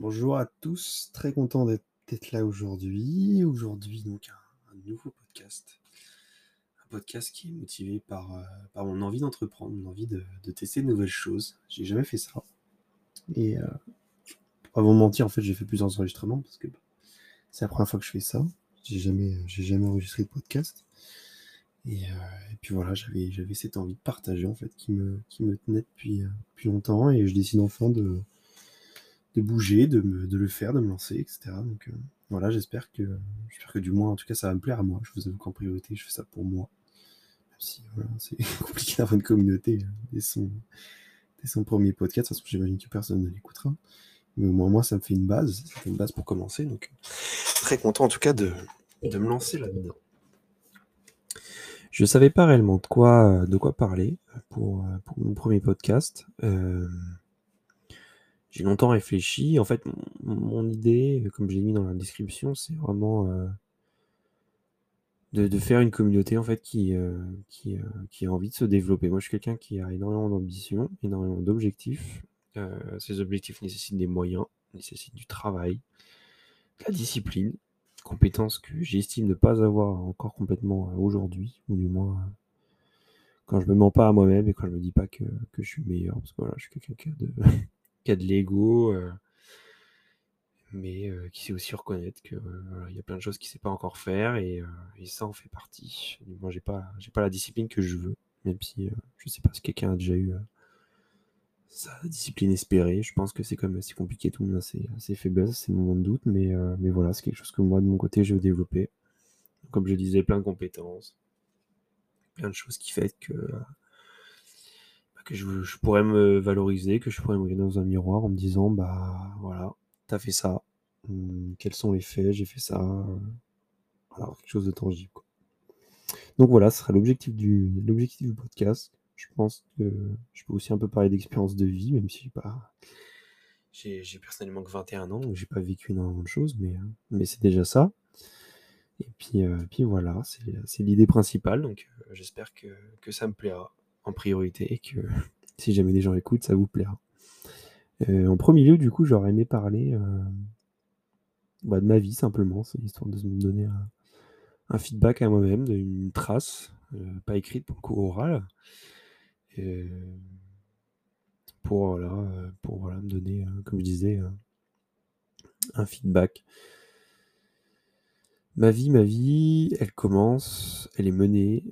Bonjour à tous, très content d'être là aujourd'hui. Aujourd'hui, donc, un, un nouveau podcast. Un podcast qui est motivé par, euh, par mon envie d'entreprendre, mon envie de, de tester de nouvelles choses. J'ai jamais fait ça. Et euh, pour pas vous mentir, en fait, j'ai fait plusieurs enregistrements parce que bah, c'est la première fois que je fais ça. J'ai jamais, j'ai jamais enregistré de podcast. Et, euh, et puis voilà, j'avais, j'avais cette envie de partager en fait qui me, qui me tenait depuis, euh, depuis longtemps et je décide enfin de, de bouger, de, me- de le faire, de me lancer, etc. Donc euh, voilà, j'espère que, j'espère que du moins, en tout cas, ça va me plaire à moi. Je vous avoue qu'en priorité, je fais ça pour moi. Même si voilà, c'est compliqué d'avoir une communauté euh, dès son, dès son premier podcast. De toute façon, j'imagine que personne ne l'écoutera. Mais au moins, moi, ça me fait une base. Ça une base pour commencer. Donc, très content en tout cas de, de me lancer là-dedans. Je savais pas réellement de quoi, de quoi parler pour, euh, pour mon premier podcast. Euh, j'ai longtemps réfléchi. En fait, mon, idée, comme j'ai mis dans la description, c'est vraiment euh, de, faire une communauté en fait qui, euh, euh, qui a envie de se développer. Moi, je suis quelqu'un qui a énormément d'ambition, énormément d'objectifs. Ces objectifs nécessitent des moyens, nécessitent du travail, de la discipline, compétences que j'estime ne pas avoir encore complètement aujourd'hui, ou du moins quand je me mens pas à moi-même et quand je me dis pas que, que je suis le meilleur, parce que voilà, je suis quelqu'un de, qui a de l'ego, mais qui sait aussi reconnaître que euh, voilà, il y a plein de choses qu'il sait pas encore faire et, ça en fait partie. Moi, j'ai pas, j'ai pas la discipline que je veux, même si je sais pas si quelqu'un a déjà eu sa discipline espérée. Je pense que c'est même assez compliqué, tout le monde a ses, ses faiblesses, ses moments de doute, mais, mais voilà, c'est quelque chose que moi, de mon côté, je veux développer. Comme je disais, plein de compétences, plein de choses qui fait que, que je, pourrais me valoriser, que je pourrais me regarder dans un miroir en me disant, bah voilà, t'as fait ça, Hum, quels sont les faits, j'ai fait ça, voilà, quelque chose de tangible. Donc voilà, ce sera l'objectif du, du podcast. Je pense que je peux aussi un peu parler d'expérience de vie, même si pas, j'ai, personnellement que 21 ans, donc j'ai pas vécu énormément de choses, mais, mais c'est déjà ça. Et puis, euh, puis voilà, c'est, c'est l'idée principale, donc euh, j'espère que, que ça me plaira en priorité et que si jamais des gens écoutent, ça vous plaira. Euh, en premier lieu, du coup, j'aurais aimé parler euh, bah, de ma vie simplement, c'est histoire de me donner un, feedback à moi-même, une trace, euh, pas écrite pour le coup orale, pour, voilà, pour voilà, me donner, comme je disais, un feedback. Ma vie, ma vie, elle commence, elle est menée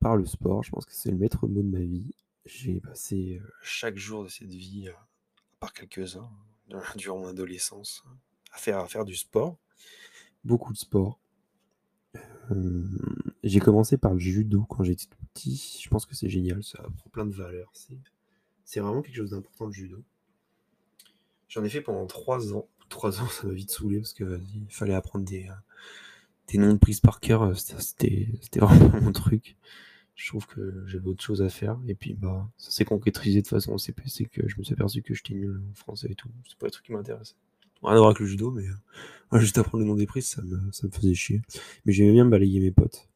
par le sport. Je pense que c'est le maître mot de ma vie. J'ai passé euh, chaque jour de cette vie, euh, à part quelques-uns, euh, durant mon adolescence, à faire, à faire du sport. Beaucoup de sport. Euh, j'ai commencé par le judo quand j'étais tout petit. Je pense que c'est génial, ça apprend plein de valeurs. C'est, vraiment quelque chose d'important le judo. J'en ai fait pendant trois ans. Trois ans, ça m'a vite saoulé parce que vas-y, il fallait apprendre des, des noms de prise par cœur. euh, C'était, vraiment mon truc. Je trouve que j'avais autre chose à faire. Et puis, bah, ça s'est concrétisé de façon au CPC que je me suis aperçu que j'étais nul en français et tout. C'est pas les trucs qui m'intéressaient. Rien à voir avec le judo, mais euh, juste apprendre le nom des prises, ça me, faisait chier. Mais j'aimais bien balayer mes potes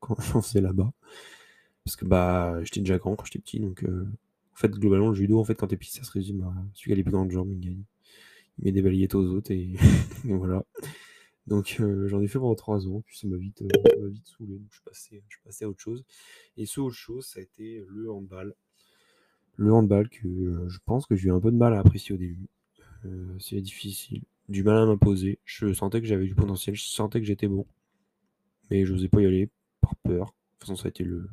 quand, j'en faisais là-bas. Parce que bah, j'étais déjà grand quand j'étais petit, donc euh, en fait, globalement, le judo, en fait, quand t'es petit, ça se résume à celui qui a les plus grandes jambes, il gagne. Il met des balayettes aux autres et voilà. Donc euh, j'en ai fait pendant trois ans, puis ça m'a vite, euh, vite saoulé, donc je passé, je à autre chose. Et ce autre chose, ça a été le handball. Le handball que euh, je pense que j'ai eu un peu de mal à apprécier au début. C'est difficile, du mal à m'imposer. Je sentais que j'avais du potentiel, je sentais que j'étais bon, mais je n'osais pas y aller par peur. De toute façon, ça a été le,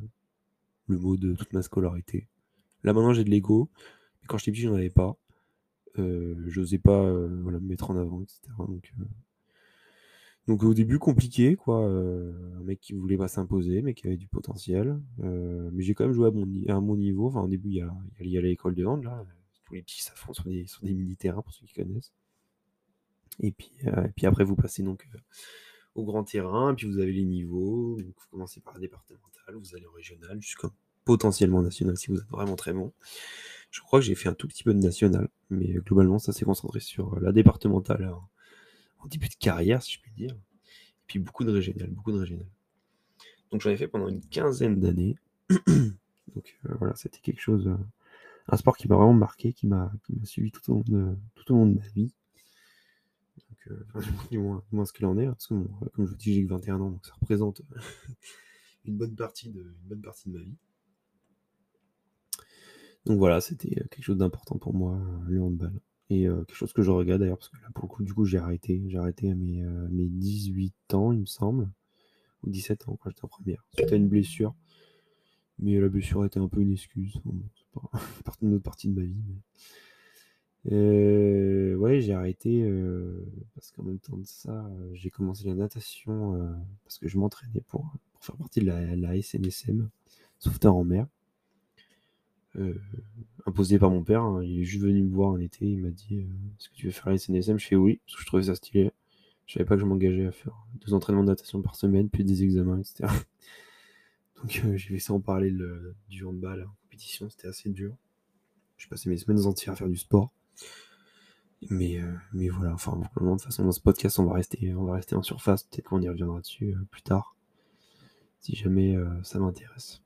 mot de toute ma scolarité. Là maintenant, j'ai de l'ego, mais quand j'étais petit, j'en avais pas. Euh, j'osais pas me mettre en avant, etc. Donc, donc au début, compliqué, quoi. euh, un mec qui voulait pas s'imposer, mais qui avait du potentiel. Euh, mais j'ai quand même joué à mon, à niveau. Enfin, au début, il y a, l'école de hand, là. Tous les petits s'affrontent sur des, des mini-terrains, pour ceux qui connaissent. Et puis, euh, et après, vous passez donc au grand terrain, puis vous avez les niveaux. Donc vous commencez par la départementale, vous allez en régional, jusqu'à potentiellement national si vous êtes vraiment très bon. Je crois que j'ai fait un tout petit peu de national, mais globalement, ça s'est concentré sur la départementale en, en début de carrière, si je puis dire. Et puis beaucoup de régional, beaucoup de régional. Donc j'en ai fait pendant une quinzaine d'années. Donc euh, voilà, c'était quelque chose, euh, un sport qui m'a vraiment marqué, qui m'a suivi tout au, long de, tout au long de ma vie. Donc, euh, du, moins, ce qu'il en est, hein, parce que comme je vous dis, j'ai que 21 ans, donc ça représente une, bonne partie de, une bonne partie de ma vie. Donc voilà, c'était quelque chose d'important pour moi, le handball. Et quelque chose que je regarde d'ailleurs, parce que là, pour le coup, du coup, j'ai arrêté. J'ai arrêté à mes, mes 18 ans, il me semble, ou 17 ans, quand j'étais en première, C'était une blessure. Mais la blessure était un peu une excuse. c'est pas une autre partie de ma vie. Mais... ouais, j'ai arrêté parce qu'en même temps de ça, j'ai commencé la natation parce que je m'entraînais pour, pour, faire partie de la, la SNSM, sauveteur en mer. Imposé par mon père. Hein. Il est juste venu me voir en été. Il m'a dit Est-ce que tu veux faire la SNSM Je fais oui, parce que je trouvais ça stylé. Je savais pas que je m'engageais à faire deux entraînements de natation par semaine, puis des examens, etc. Donc euh, j'ai fait ça en parallèle du handball en compétition, c'était assez dur. J'ai passé mes semaines entières à faire du sport. Mais, euh, mais voilà, enfin, de toute façon, dans ce podcast, on va rester, on va rester en surface. Peut-être qu'on y reviendra dessus euh, plus tard, si jamais ça m'intéresse.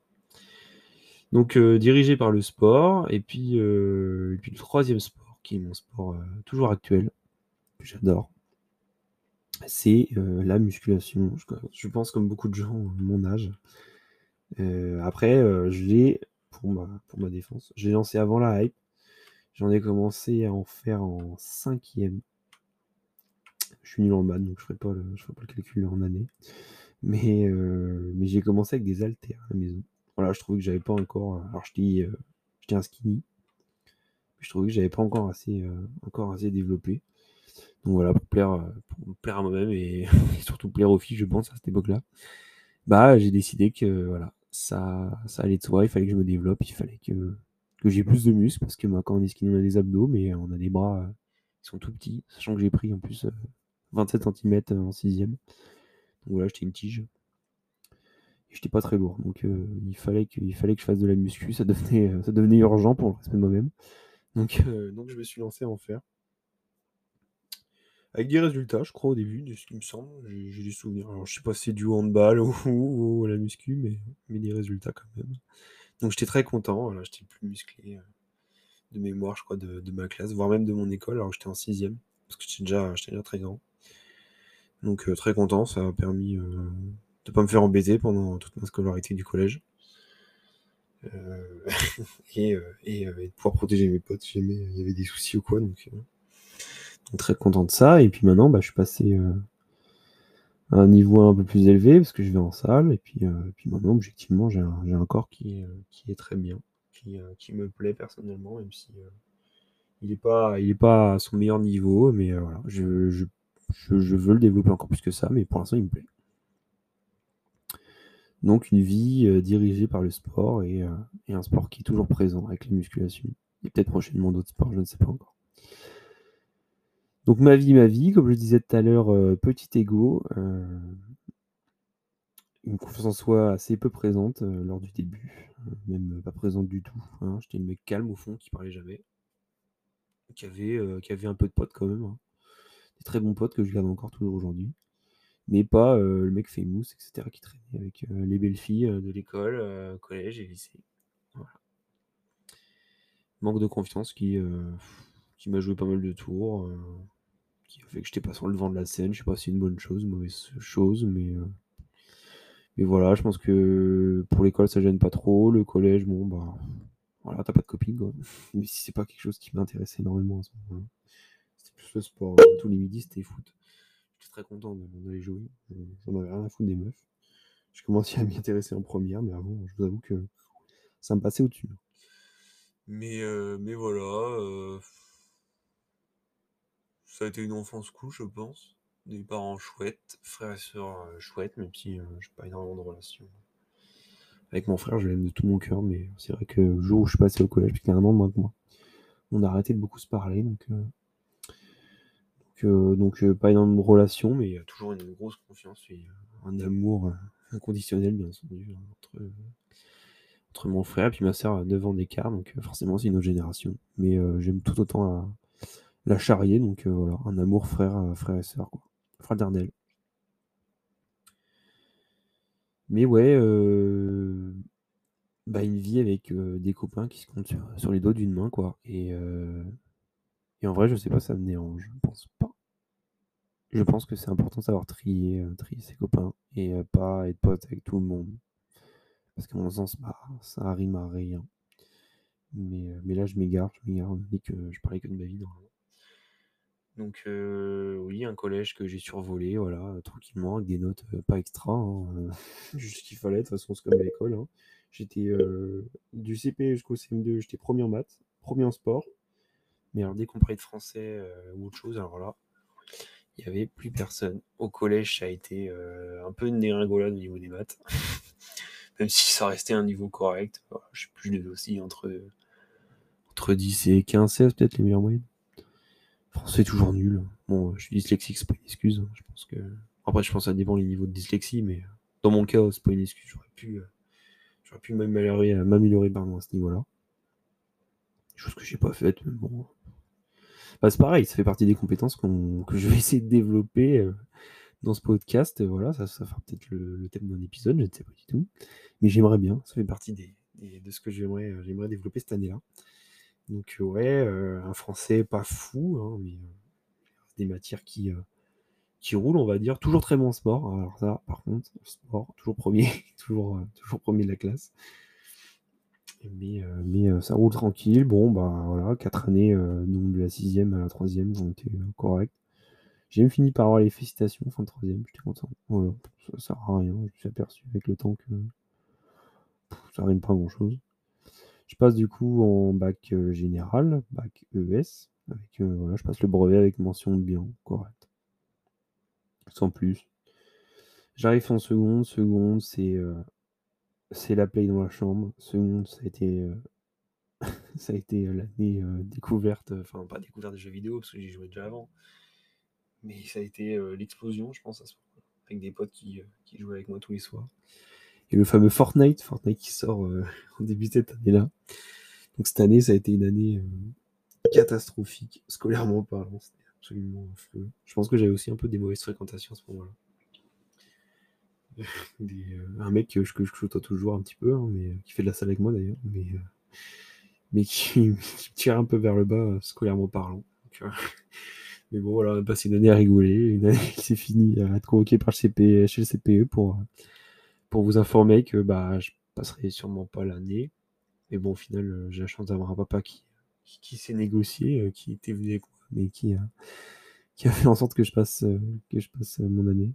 Donc, dirigé par le sport, et puis, et puis le troisième sport, qui est mon sport toujours actuel, que j'adore, c'est la musculation. Je, pense, comme beaucoup de gens mon âge, euh, après, euh, je l'ai, pour ma, défense, j'ai lancé avant la hype. J'en ai commencé à en faire en cinquième. Je suis nul en maths, donc je je ferai pas le calcul en année. Mais, euh, mais j'ai commencé avec des haltères à la maison. Voilà, je trouvais que j'avais pas encore. Alors je dis, j'étais un skinny. Je trouvais que j'avais pas encore assez, encore assez développé. Donc voilà, pour plaire, pour plaire à moi-même et, surtout plaire aux filles, je pense, à cette époque-là. Bah, j'ai décidé que voilà, ça, ça allait de soi, il fallait que je me développe, il fallait que, que j'ai plus de muscles, parce que quand on est skinny, on a des abdos, mais on a des bras euh, qui sont tout petits, sachant que j'ai pris en plus 27 euh, cm en sixième. Donc voilà, j'étais une tige. J'étais pas très lourd, donc euh, il, fallait que, fallait que je fasse de la muscu, ça devenait, ça devenait urgent pour le respect de moi-même. Donc, donc je me suis lancé à en faire. Avec des résultats, je crois, au début, de ce qui me semble. J'ai des souvenirs. Alors, je sais pas si c'est du handball ou, la muscu, mais, mais des résultats quand même. Donc, j'étais très content. J'étais le plus musclé euh, de mémoire, je crois, de, ma classe, voire même de mon école, alors j'étais en sixième, parce que j'étais déjà, déjà très grand. Donc, euh, très content. Ça a permis euh, de pas me faire embêter pendant toute ma scolarité du collège. et, et, de pouvoir protéger mes potes si jamais il y avait des soucis ou quoi. Donc, très content de ça. Et puis maintenant, bah, je suis passé euh, à un niveau un peu plus élevé parce que je vais en salle. Et puis, euh, puis maintenant, objectivement, j'ai un, un, corps qui qui est très bien, qui, euh, qui me plaît personnellement, même si il n'est pas, il est pas à son meilleur niveau. Mais voilà, je, je, je, veux le développer encore plus que ça. Mais pour l'instant, il me plaît. Donc une vie dirigée par le sport et, et, un sport qui est toujours présent avec les musculations. Et peut-être prochainement d'autres sports, je ne sais pas encore. Donc ma vie, ma vie, comme je disais tout à l'heure, euh, petit ego, euh, une confiance en soi assez peu présente euh, lors du début, même pas présente du tout. Hein. J'étais le mec calme au fond qui parlait jamais, qui avait, qui avait un peu de potes quand même, hein. des très bons potes que je garde encore toujours aujourd'hui, mais pas le mec famous, etc., qui traînait avec les belles filles de l'école, collège et lycée. Manque de confiance qui, qui m'a joué pas mal de tours qui a fait que j'étais pas sur le devant de la scène. Je sais pas si c'est une bonne chose, une mauvaise chose, mais, euh, voilà, je pense que pour l'école ça gêne pas trop. Le collège, bon bah voilà, t'as pas de copine quoi. Mais si c'est pas quelque chose qui m'intéressait énormément à ce moment-là, c'était plus le sport. Tous les midis c'était foot. Très content d'aller jouer. J'en avais rien à foutre des meufs. Je commençais à m'y intéresser en première, mais avant, je vous avoue que ça me passait au-dessus. Mais, euh, mais voilà. Euh, ça a été une enfance cool, je pense. Des parents chouettes, frères et sœurs euh, chouettes, même si euh, je n'ai pas énormément de relations. Avec mon frère, je l'aime de tout mon cœur, mais c'est vrai que le jour où je suis passé au collège, puisqu'il y a un an de moins que moi, on a arrêté de beaucoup se parler, donc, donc, pas énormément de relations, mais a toujours une grosse confiance et un amour inconditionnel, bien entendu, entre, entre mon frère et puis ma sœur, 9 ans d'écart, donc forcément c'est une autre génération. Mais j'aime tout autant la charrier, donc euh, voilà, un amour frère, euh, frère et sœur, quoi. Fraternel. Mais ouais, euh, bah, une vie avec, des copains qui se comptent sur les doigts d'une main, quoi et et en vrai, je sais pas, ça me dérange, je pense. Je pense que c'est important de savoir trier, heu, trier ses copains et heu, pas être pote avec tout le monde. Parce qu'à mon sens, bah, ça rime à rien. Mais heu, mais là, je m'égare, je m'égare, dit que je parlais que de ma vie. Donc oui, un collège que j'ai survolé, voilà, tranquillement avec des notes, pas extra, hein, juste ce qu'il fallait, de toute façon, c'est comme à l'école, hein. J'étais, du CP jusqu'au CM2, j'étais 1er en maths, 1er en sport. Mais alors dès qu'on parlait de français, ou autre chose, alors là, il y avait plus personne. Au collège, ça a été, heu, un peu une au niveau des maths. Même si ça restait un niveau correct, je sais plus, je devais aussi entre, entre 10 et 15-16 peut-être les meilleures moyennes. Français toujours nul. Bon, je suis dyslexique, c'est pas une excuse, hein, je pense que après je pense que ça dépend les niveaux de dyslexie, mais dans mon cas, c'est pas une excuse, j'aurais pu, heu, j'aurais pu m'améliorer, à ce niveau-là. Chose que j'ai pas faite, mais bon. Bah, c'est pareil, ça fait partie des compétences que je vais essayer de développer, heu, dans ce podcast, voilà, ça fera peut-être le thème d'un épisode, je ne sais pas du tout. Mais j'aimerais bien, ça fait partie de ce que j'aimerais, heu, j'aimerais développer cette année-là. Donc ouais, heu, un français pas fou, hein, des matières qui, roulent, on va dire. Toujours très bon sport, alors ça, par contre, sport, toujours 1er, toujours, 1er de la classe. Mais mais heu, ça roule tranquille. Bon, bah, voilà, 4 années, donc de la 6e à la 3e ont été, correctes. J'ai même fini par avoir les félicitations fin de 3e, j'étais content. Voilà, ça sert à rien, je me suis aperçu avec le temps que ça rime pas grand chose. Je passe du coup en bac, général, bac ES, avec, voilà, je passe le brevet avec mention bien, correct. Sans plus. J'arrive en seconde, seconde, c'est, c'est la plaie dans la chambre. Seconde, ça a été, été, heu, l'année, heu, découverte, enfin pas découverte des jeux vidéo parce que j'y jouais déjà avant. Mais ça a été, l'explosion, je pense, à ce moment-là, avec des potes qui, qui jouaient avec moi tous les soirs. Et le fameux Fortnite, Fortnite qui sort, au début de cette année-là. Donc cette année, ça a été une année, catastrophique, scolairement parlant, c'était absolument affreux. Je pense que j'avais aussi un peu des mauvaises fréquentations à ce moment-là. Heu, un mec que je que je toujours un petit peu, hein, mais qui fait de la salle avec moi d'ailleurs, mais heu, mais qui qui tire un peu vers le bas, scolairement parlant. Mais bon voilà, on a passé une année à rigoler, une année qui s'est finie à être convoqué par le CPE chez le CPE pour, pour vous informer que, bah, je passerai sûrement pas l'année. Mais bon, au final, j'ai la chance d'avoir un papa qui qui négocier, heu, qui était venu avec mais qui a qui a fait en sorte que je passe, que je passe, mon année.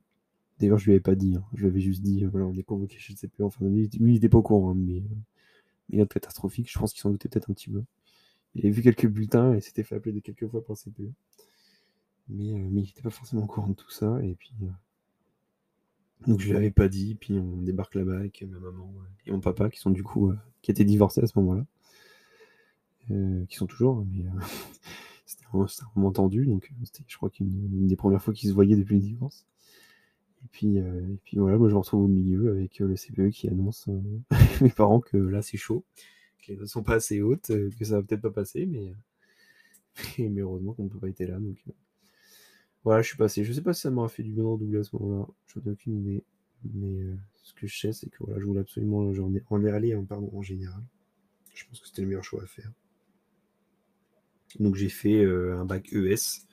D'ailleurs, je lui avais pas dit, hein, je lui avais juste dit: «Voilà, on est convoqué chez le CPE en fin d'année». Lui, il était pas au courant, hein, mais heu, mais note catastrophique, je pense qu'il s'en doutait peut-être un petit peu. Il avait vu quelques bulletins et s'était fait appeler des quelques fois par le CPE. Mais heu, mais il était pas forcément au courant de tout ça et puis, donc je lui avais pas dit, puis on débarque là-bas avec ma maman et mon papa qui sont du coup, qui étaient divorcés à ce moment-là. Qui sont toujours, mais c'était un un moment tendu, donc c'était je crois qu'une une des 1res fois qu'ils se voyaient depuis le divorce. Et puis, heu, et puis voilà, moi je me retrouve au milieu avec, heu, le CPE qui annonce, heu, à mes parents que là, c'est chaud, que les notes sont pas assez hautes, heu, que ça va peut-être pas passer, mais mais heureusement que mon papa était là, donc voilà, je suis passé. Je sais pas si ça m'aura fait du bien de redoubler à ce moment-là, j'en ai aucune idée. Mais ce que je sais, c'est que voilà, je voulais absolument en aller, hein, pardon, en général. Je pense que c'était le meilleur choix à faire. Donc j'ai fait, un bac ES.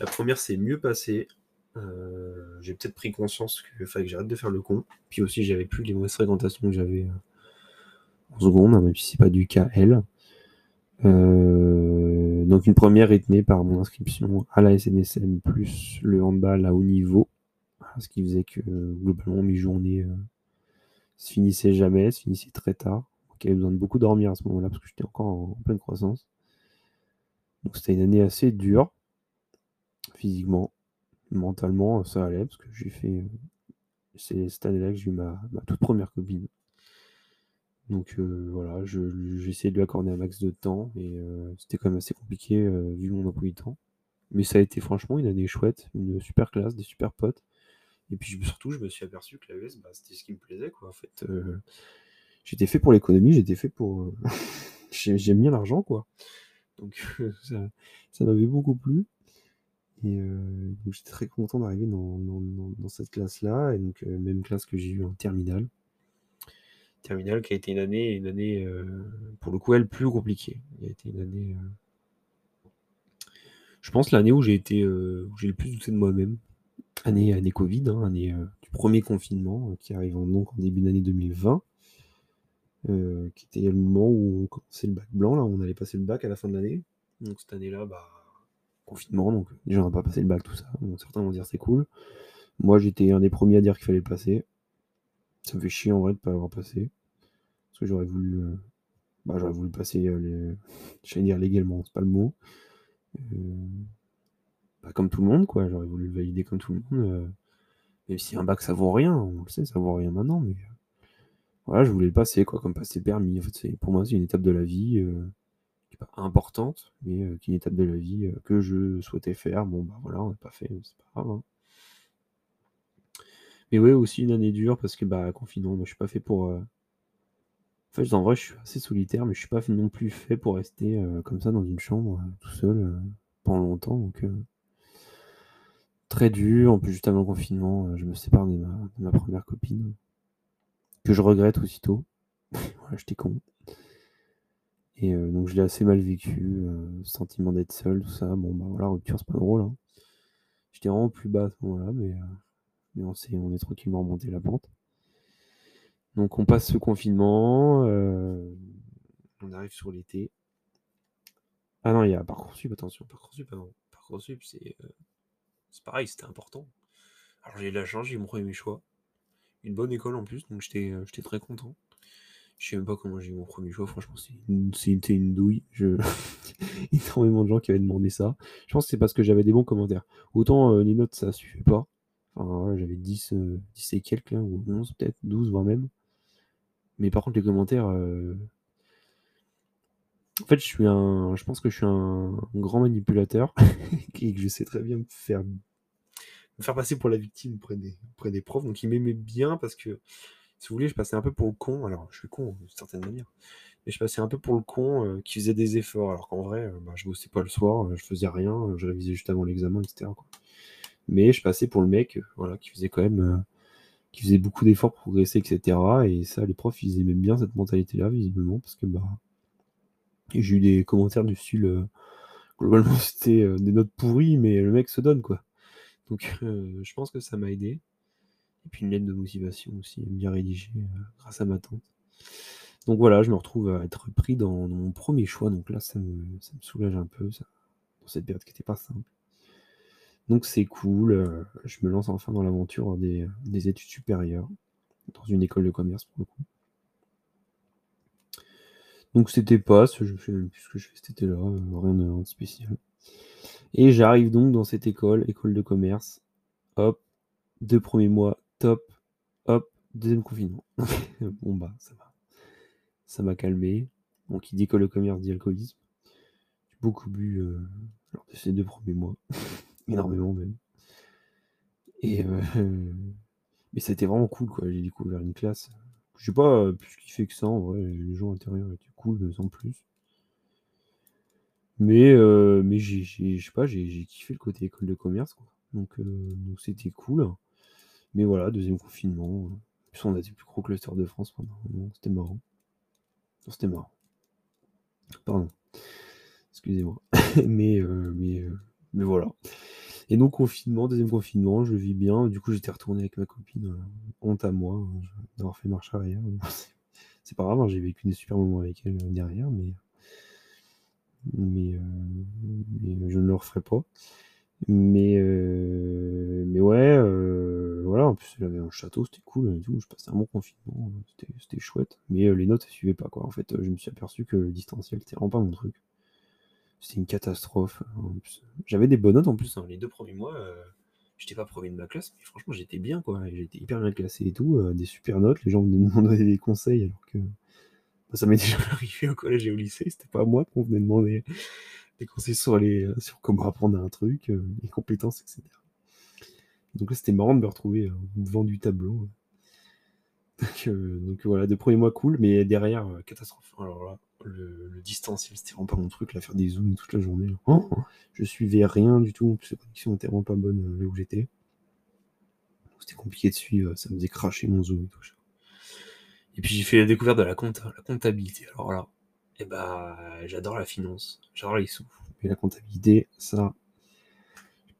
La 1re s'est mieux passée. Heu, j'ai peut-être pris conscience qu'il fallait que j'arrête de faire le con. Puis aussi, j'avais plus les mauvaises fréquentations que j'avais, heu, en seconde, même si c'est pas du KL. Heu, donc une 1re rythmée par mon inscription à la SNSM plus le handball à haut niveau. Ce qui faisait que globalement mes journées, se finissaient jamais, se finissaient très tard. Donc avait besoin de beaucoup dormir à ce moment-là parce que j'étais encore en pleine croissance. Donc c'était une année assez dure physiquement. Mentalement, ça allait parce que j'ai fait, heu, c'est cette année-là que j'ai eu ma toute 1re copine. Donc heu, voilà, j'ai essayé de lui accorder un max de temps et c'était quand même assez compliqué, vu mon emploi du temps. Mais ça a été franchement une année chouette, une super classe, des super potes. Et puis surtout, je me suis aperçu que la bah, c'était ce qui me plaisait, quoi, en fait, j'étais fait pour l'économie, j'étais fait pour, j'aime bien l'argent, quoi. Donc ça m'avait beaucoup plu. Et heu, donc j'étais très content d'arriver dans cette classe-là et donc heu, même classe que j'ai eue en terminale. terminale qui a été une année, une année pour le coup, elle, plus compliquée. Il a été une année. Je pense l'année où j'ai été, j'ai le plus douté de moi-même. Année, année Covid, hein, année du premier confinement qui arrive donc en début d'année 2020. qui était le moment où on commençait le bac blanc, là, on allait passer le bac à la fin de l'année. Donc cette année-là, bah, confinement, donc déjà on n'a pas passé le bac, tout ça. certains vont dire c'est cool. Moi j'étais un des premiers à dire qu'il fallait le passer. Ça me fait chier en vrai de pas l'avoir passé. Parce que j'aurais voulu. Euh, bah, j'aurais voulu passer euh, les. J'allais dire légalement, c'est pas le mot. Euh, bah, comme tout le monde, quoi. J'aurais voulu le valider comme tout le monde. Même si un bac ça vaut rien, on le sait, ça vaut rien maintenant, mais. Voilà, je voulais le passer, quoi, comme passer permis. En fait, pour moi, c'est une étape de la vie importante, mais qui est une étape de la vie que je souhaitais faire. Bon, bah voilà, on n'a pas fait, c'est pas grave. Hein. Mais ouais, aussi une année dure parce que bah confinement, moi je suis pas fait pour. Euh, en fait, en vrai, je suis assez solitaire, mais je suis pas non plus fait pour rester euh, comme ça dans une chambre euh, tout seul pendant longtemps. Donc très dur. En plus, juste avant confinement, je me sépare de ma, première copine que je regrette aussitôt. voilà, j'étais con. Et donc je l'ai assez mal vécu, sentiment d'être seul, tout ça. Bon bah voilà, rupture c'est pas drôle. Hein. J'étais vraiment plus bas à ce moment-là, mais mais on, sait, on est tranquillement remonté la pente. Donc on passe ce confinement, euh, on arrive sur l'été. Ah non, il y a Parcoursup, attention, Parcoursup, non. Parcoursup, c'est euh, pareil, c'était important. Alors j'ai eu la chance, j'ai mon premier choix. Une bonne école en plus, donc j'étais euh, très content. Je sais même pas comment j'ai eu mon premier choix, franchement, c'était une douille. Je... Énormément de gens qui avaient demandé ça. Je pense que c'est parce que j'avais des bons commentaires. Autant les notes, ça suffit pas j'avais 10, 10 euh, et quelques, ou 11 peut-être, 12 voire même. Mais par contre, les commentaires. Euh, en fait, je suis un. Je pense que je suis un, grand manipulateur et que je sais très bien me faire, me faire passer pour la victime auprès des, auprès des profs. Donc, ils m'aimaient bien parce que, si vous voulez, je passais un peu pour le con. Alors, je suis con d'une certaine manière. Mais je passais un peu pour le con euh, qui faisait des efforts. Alors qu'en vrai, bah, je bossais pas le soir, je faisais rien, je révisais juste avant l'examen, etc. Mais je passais pour le mec, euh, voilà, qui faisait quand même, euh, qui faisait beaucoup d'efforts pour progresser, etc. Et ça, les profs, ils aimaient bien cette mentalité-là, visiblement, parce que bah, j'ai eu des commentaires du style, euh, globalement, c'était des notes pourries, mais le mec se donne, quoi. Donc, je pense que ça m'a aidé. Et puis une lettre de motivation aussi, bien rédigée, grâce à ma tante. Donc voilà, je me retrouve à être pris dans, mon premier choix. Donc là, ça me, ça me soulage un peu, ça, dans cette période qui n'était pas simple. Donc c'est cool, euh, je me lance enfin dans l'aventure des, études supérieures, dans une école de commerce pour le coup. Donc c'était pas, je sais même plus ce que je fais cet été-là, euh, rien de spécial. Et j'arrive donc dans cette école, école de commerce, hop, deux premiers mois, top, hop, deuxième confinement. bon bah ça va. Ça m'a calmé. Donc qui dit école de commerce dit alcoolisme. J'ai beaucoup bu euh, lors de ces deux premiers mois énormément même. Et euh, mais c'était vraiment cool quoi. J'ai découvert une classe. Je sais pas euh, plus kiffé que ça en vrai. Les gens intérieurs étaient cool, mais sans plus. Mais, euh, mais j'ai, pas, j'ai kiffé le côté école de commerce quoi. Donc donc c'était cool. Mais voilà, deuxième confinement. En on a des plus gros clusters de France pendant C'était marrant. C'était marrant. Pardon. Excusez-moi. mais, mais, mais voilà. Et donc, confinement, deuxième confinement, je vis bien. Du coup, j'étais retourné avec ma copine. Euh, honte à moi hein, d'avoir fait marche arrière. C'est pas grave, hein, j'ai vécu des super moments avec elle euh, derrière, mais, mais, euh, mais je ne le referai pas. Mais, mais ouais, voilà, en plus, j'avais un château, c'était cool et tout. Je passais un bon confinement, c'était chouette. Mais les notes, elles suivaient pas, quoi. En fait, je me suis aperçu que le distanciel, c'était vraiment pas mon truc. C'était une catastrophe. J'avais des bonnes notes en plus. Hein. Les deux premiers mois, euh, j'étais pas premier de ma classe, mais franchement, j'étais bien, quoi. J'étais hyper bien classé et tout. Euh, des super notes. Les gens venaient me demander des conseils, alors que bah, ça m'est déjà arrivé au collège et au lycée. C'était pas à moi qu'on venait demander des conseils sur, les, euh, sur comment apprendre un truc, les compétences, etc. Donc là, c'était marrant de me retrouver devant du tableau. Donc, donc, voilà, deux premiers mois cool, mais derrière, catastrophe. Alors là, le, distanciel, c'était vraiment pas mon truc, là, faire des zooms toute la journée. Oh, je suivais rien du tout, les connexions étaient vraiment pas bonnes euh, là où j'étais. C'était compliqué de suivre, ça me faisait cracher mon zoom et tout. Et puis j'ai fait la découverte de la, compta, la comptabilité. Alors là, et eh bah, j'adore la finance, j'adore les sous. Mais la comptabilité, ça,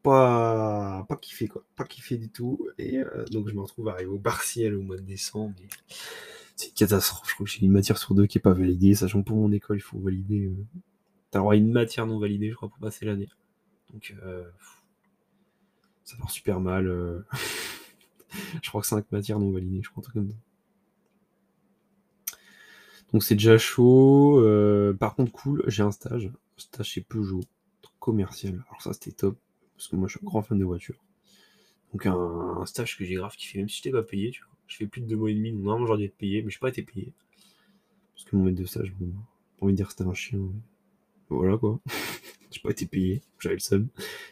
pas, kiffé quoi, pas kiffé du tout. Et euh, donc je me retrouve arrivé au partiel au mois de décembre. c'est une catastrophe. Je crois que j'ai une matière sur deux qui est pas validée, sachant que pour mon école, il faut valider. Euh, t'as droit à une matière non validée, je crois, pour passer l'année. Donc euh, ça part super mal. je crois que 5 matières non validées, je crois un truc comme ça. Donc c'est déjà chaud. par contre, cool, j'ai un stage. stage chez Peugeot, commercial. Alors ça, c'était top parce que moi je suis un grand fan de voitures. Donc un, stage que j'ai grave kiffé, même si je t'ai pas payé, tu vois. Je fais plus de deux mois et demi, donc normalement j'aurais dû être payé, mais je n'ai pas été payé. Parce que mon maître de stage, bon, pas envie de dire que c'était un chien. Voilà quoi. j'ai pas été payé, j'avais le seum.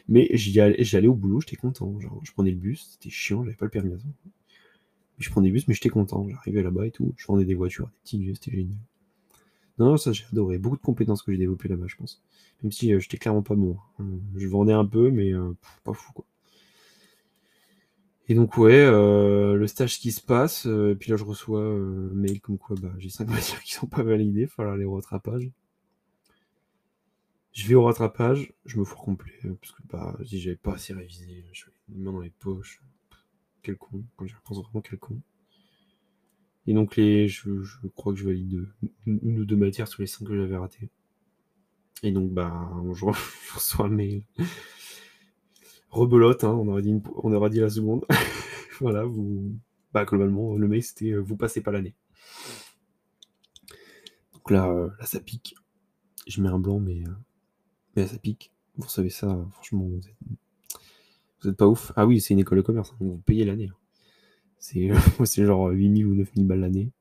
Mais j'y allais, au boulot, j'étais content. Genre, je prenais le bus, c'était chiant, j'avais pas le permis à ça. Je prenais le bus, mais j'étais content. J'arrivais là-bas et tout. Je vendais des voitures, des petits vieux, c'était génial. Non, ça j'ai adoré. Beaucoup de compétences que j'ai développées là-bas, je pense. Même si euh, j'étais clairement pas bon. Hein. Je vendais un peu, mais euh, pas fou quoi. Et donc ouais, euh, le stage qui se passe, et puis là je reçois un mail comme quoi bah, j'ai 5 matières qui sont pas validées, il falloir au rattrapage. Je vais au rattrapage, je me fous complet, parce que bah, si j'avais pas assez révisé, je les mains dans les poches. Quel con, quand j'y repense vraiment quel con. Et donc, les, je, crois que je valide une ou deux matières sur les cinq que j'avais ratées. Et donc, bah, je, reçois un mail. Rebelote, hein, on, aurait dit on aurait dit la seconde. voilà, vous. Bah, globalement, le mail c'était euh, vous passez pas l'année. Donc là, euh, là, ça pique. Je mets un blanc, mais, euh, mais là, ça pique. Vous savez ça, franchement, vous êtes, vous pas ouf. Ah oui, c'est une école de commerce, hein, vous payez l'année. Hein. C'est c'est genre 8000 ou 9000 balles l'année.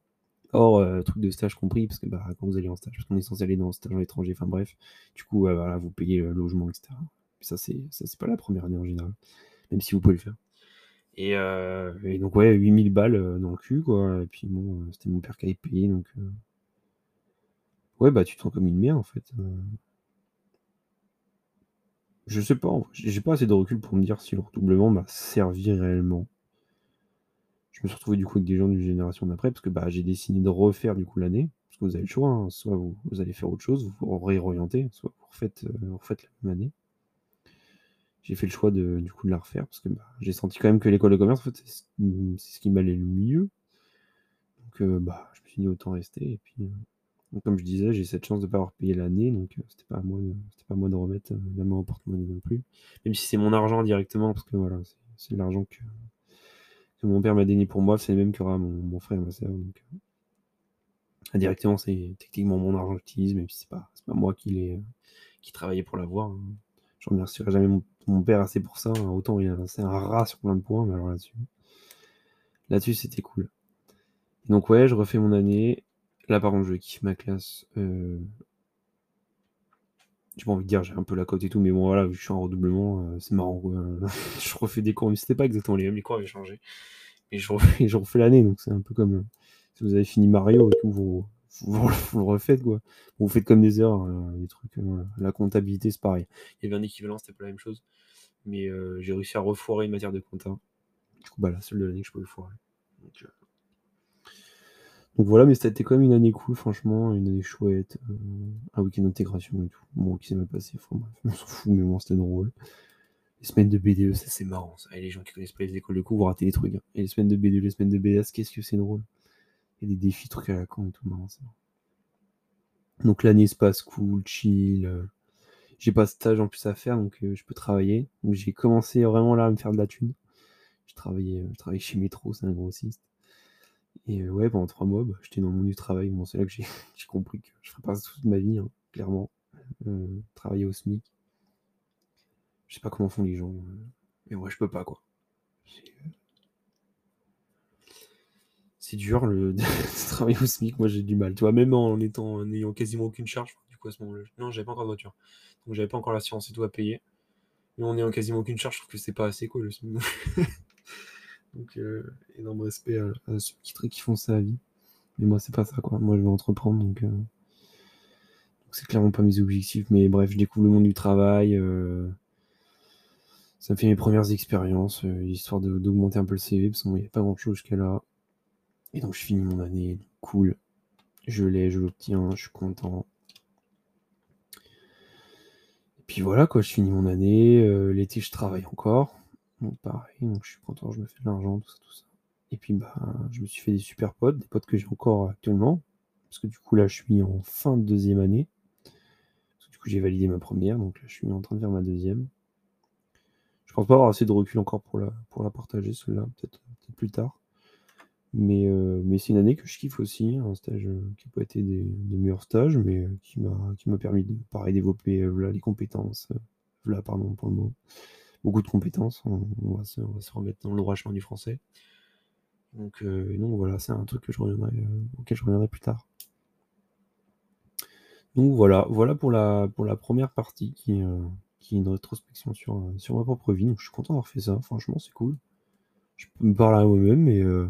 Or, euh, truc de stage compris, parce que bah, quand vous allez en stage, parce qu'on est censé aller dans un stage en étranger, enfin bref, du coup, voilà, vous payez le logement, etc. ça, c'est ça c'est pas la première année en général, même si vous pouvez le faire. Et, euh, donc, ouais, 8000 balles euh, dans le cul, quoi. Et puis, bon, c'était mon père qui avait payé, donc. Ouais, bah, tu te sens comme une merde, en fait. Je sais pas, j'ai pas assez de recul pour me dire si le redoublement m'a servi réellement je me suis retrouvé du coup avec des gens d'une génération d'après, parce que bah, j'ai décidé de refaire du coup l'année, parce que vous avez le choix, hein. soit vous, allez faire autre chose, vous vous réorientez, soit vous refaites, euh, la même année. J'ai fait le choix de, du coup de la refaire, parce que bah, j'ai senti quand même que l'école de commerce, c'est ce, qui m'allait le mieux. Donc euh, bah, je me suis dit autant rester, et puis euh, comme je disais, j'ai cette chance de ne pas avoir payé l'année, donc c'était pas à moi, c'était pas moi de remettre la main au porte-monnaie non plus. Même si c'est mon argent directement, parce que voilà, c'est l'argent que, mon père m'a donné pour moi, c'est le même que mon, frère et ma soeur. Donc, euh, indirectement, c'est techniquement mon argent que j'utilise, si c'est pas, pas moi qui, euh, qui travaillais pour l'avoir. Hein. Je remercierai jamais mon, père assez pour ça. Hein. Autant il a c'est un rat sur plein de points, mais alors là-dessus, là-dessus c'était cool. Donc ouais, je refais mon année. Là par contre, je kiffe ma classe. Euh... J'ai pas envie de dire j'ai un peu la cote et tout, mais bon voilà, je suis en redoublement, euh, c'est marrant je refais des cours, mais c'était pas exactement les mêmes, les cours avaient changé. Et je refais, je refais l'année, donc c'est un peu comme euh, si vous avez fini Mario et tout, vous, vous, le refaites quoi. Vous faites comme des heures, euh, des trucs, la comptabilité c'est pareil. Il y avait un équivalent, c'était pas la même chose. Mais j'ai réussi à refoirer une matière de compta. Du coup, bah la seule de l'année que je pouvais foirer. Donc voilà, mais c'était quand même une année cool, franchement, une année chouette, euh, un week-end d'intégration et tout. Bon, qui s'est mal passé, on s'en fout, mais bon, c'était drôle. Les semaines de BDE, ça c'est marrant, ça. Et les gens qui connaissent pas les écoles de cours, vous ratez des trucs. Hein. Et les semaines de BDE, les semaines de BS, qu'est-ce que c'est drôle. A des défis, trucs à la con et tout, marrant, ça. Donc l'année se passe cool, chill. Euh. J'ai pas de stage en plus à faire, donc euh, je peux travailler. Donc j'ai commencé vraiment là à me faire de la thune. Je travaillais, je travaillais chez Métro, c'est un grossiste. Et euh, ouais, pendant trois mois, bah, j'étais dans le monde du travail. Bon, c'est là que j'ai compris que je ferais pas toute ma vie, hein, clairement. Euh, travailler au SMIC. Je sais pas comment font les gens. Euh, mais moi, je peux pas, quoi. C'est dur le de travailler au SMIC. Moi, j'ai du mal. Tu vois, même en étant en ayant quasiment aucune charge, du coup, à ce moment-là. Non, j'avais pas encore de voiture. Donc, j'avais pas encore l'assurance et tout à payer. Mais en ayant quasiment aucune charge, je trouve que c'est pas assez, quoi, le SMIC. Donc, euh, énorme respect à, ceux qui, font ça à vie. Mais moi, c'est pas ça, quoi. Moi, je veux entreprendre, donc. Euh, c'est clairement pas mes objectifs. Mais bref, je découvre le monde du travail. Euh, ça me fait mes premières expériences, histoire d'augmenter un peu le CV, parce qu'il n'y a pas grand chose jusqu'à là. Et donc je finis mon année, cool. Je l'ai, je l'obtiens, je suis content. Et puis voilà quoi, je finis mon année. L'été, je travaille encore. Donc pareil, donc je suis content, je me fais de l'argent, tout ça, tout ça. Et puis bah, je me suis fait des super potes, des potes que j'ai encore actuellement. Parce que du coup là, je suis en fin de deuxième année. Parce que du coup, j'ai validé ma première, donc là, je suis en train de faire ma deuxième. Je pense pas avoir assez de recul encore pour la, pour la partager, celle-là, peut-être peut plus tard. Mais, euh, mais c'est une année que je kiffe aussi, un stage euh, qui n'a pas été des, meilleurs stages, mais euh, qui m'a permis de pareil développer les compétences. voilà, pardon pour le mot. De compétences. On, va, se, remettre dans le droit chemin du français. Donc, euh, voilà, c'est un truc que je reviendrai, euh, auquel je reviendrai plus tard. Donc voilà, voilà pour la, pour la première partie qui, euh, est une rétrospection sur, euh, sur ma propre vie. Donc je suis content d'avoir fait ça, franchement c'est cool. Je peux me parler à moi-même, mais je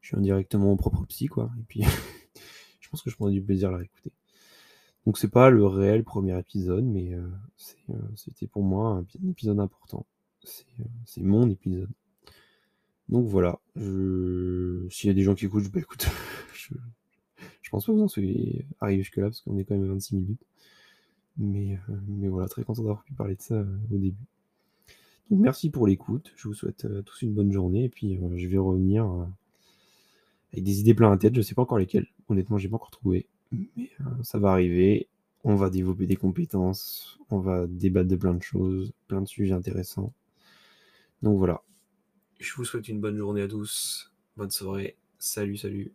suis indirectement mon propre psy, quoi. Et puis je pense que je prendrai du plaisir à la réécouter. Donc c'est pas le réel premier épisode, mais euh, euh, c'était pour moi un, pi- un épisode important. C'est, euh, c'est mon épisode. Donc voilà, je... s'il y a des gens qui écoutent, bah je, je pense pas que vous en soyez arrivé jusque-là, parce qu'on est quand même à 26 minutes. Mais, voilà, très content d'avoir pu parler de ça au début. Donc merci pour l'écoute, je vous souhaite tous une bonne journée, et puis je vais revenir avec des idées plein la tête, je sais pas encore lesquelles, honnêtement j'ai pas encore trouvé, mais euh, ça va arriver, on va développer des compétences, on va débattre de plein de choses, plein de sujets intéressants. Donc voilà, je vous souhaite une bonne journée à tous, bonne soirée, salut salut.